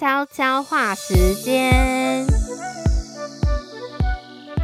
悄悄话时间，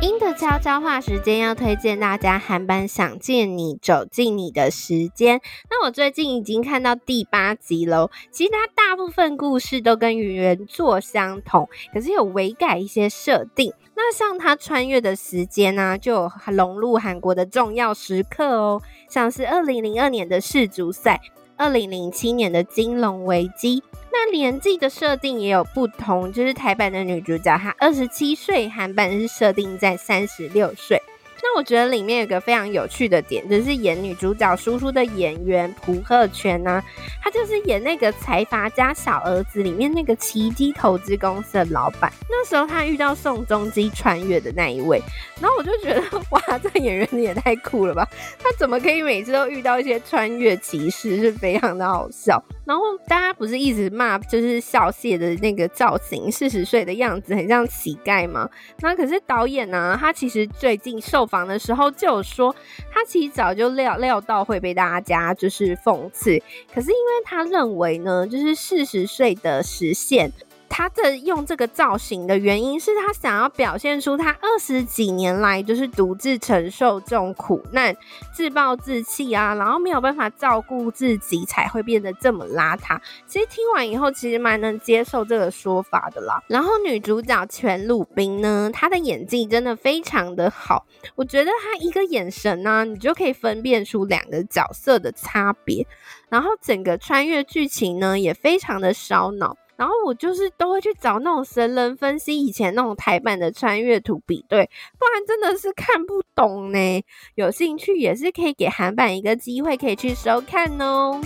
英的悄悄话时间要推荐大家韩版《想见你》走进你的时间。那我最近已经看到第八集喽，其实它大部分故事都跟原作相同，可是有微改一些设定。那像它穿越的时间呢、就有融入韩国的重要时刻哦，像是二零零二年的世足赛，二零零七年的金融危机。那年纪的设定也有不同，就是台版的女主角她二十七岁，韩版是设定在三十六岁。那我觉得里面有个非常有趣的点，就是演女主角叔叔的演员朴赫圈呢，他就是演那个财阀家小儿子里面那个奇迹投资公司的老板。那时候他遇到宋仲基穿越的那一位，然后我就觉得哇，这个演员也太酷了吧！他怎么可以每次都遇到一些穿越骑士，是非常的好笑。然后大家不是一直骂，就是笑谢的那个造型，四十岁的样子很像乞丐吗？那可是导演呢、他其实最近受房。的时候就有说，他其实早就料料到会被大家就是讽刺，可是因为他认为呢，就是四十岁的实现。他这用这个造型的原因是他想要表现出他二十几年来就是独自承受这种苦难，自暴自弃啊，然后没有办法照顾自己，才会变得这么邋遢。其实听完以后，其实蛮能接受这个说法的啦。然后女主角全鲁彬呢，她的演技真的非常的好，我觉得她一个眼神呢、你就可以分辨出两个角色的差别。然后整个穿越剧情呢，也非常的烧脑。然后我就是都会去找那种神人分析以前那种台版的穿越图比对，不然真的是看不懂呢。有兴趣也是可以给韩版一个机会，可以去收看哦。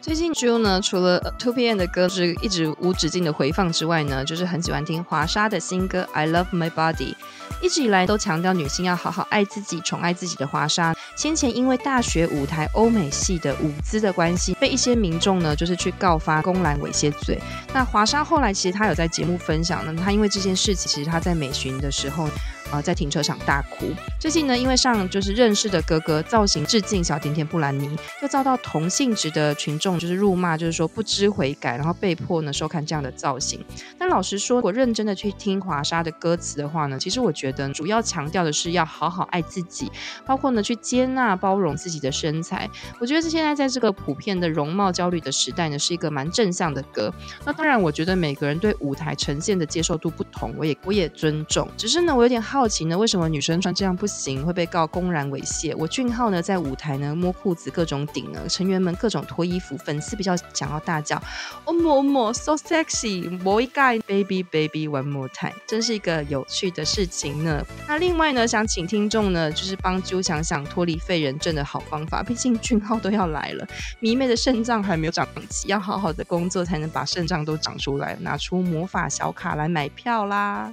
最近 Ju 呢，除了 TwoPM 的歌是一直无止境的回放之外呢，就是很喜欢听华莎的新歌 I Love My Body。一直以来都强调女性要好好爱自己、宠爱自己的华莎，先前因为大学舞台欧美系的舞姿的关系，被一些民众呢就是去告发公然猥亵罪。那华莎后来其实她有在节目分享呢，她因为这件事情，其实她在美巡的时候。啊，在停车场大哭。最近呢，因为上就是认识的哥哥造型致敬小甜甜布兰妮，又遭到同性质的群众就是辱骂，就是说不知悔改，然后被迫呢收看这样的造型。但老实说，我认真的去听华莎的歌词的话呢，其实我觉得主要强调的是要好好爱自己，包括呢去接纳包容自己的身材。我觉得现在在这个普遍的容貌焦虑的时代呢，是一个蛮正向的歌。那当然，我觉得每个人对舞台呈现的接受度不同，我也我也尊重。只是呢，我有点好。好奇呢？为什么女生穿这样不行，会被告公然猥亵？我俊浩呢，在舞台呢摸裤子各种顶呢，成员们各种脱衣服，粉丝比较想要大叫“哦莫莫 so sexy”，boy guy baby baby one more time，真是一个有趣的事情呢。那另外呢，想请听众呢，就是帮啾想想脱离废人症的好方法。毕竟俊浩都要来了，迷妹的肾脏还没有长齐，要好好的工作才能把肾脏都长出来，拿出魔法小卡来买票啦。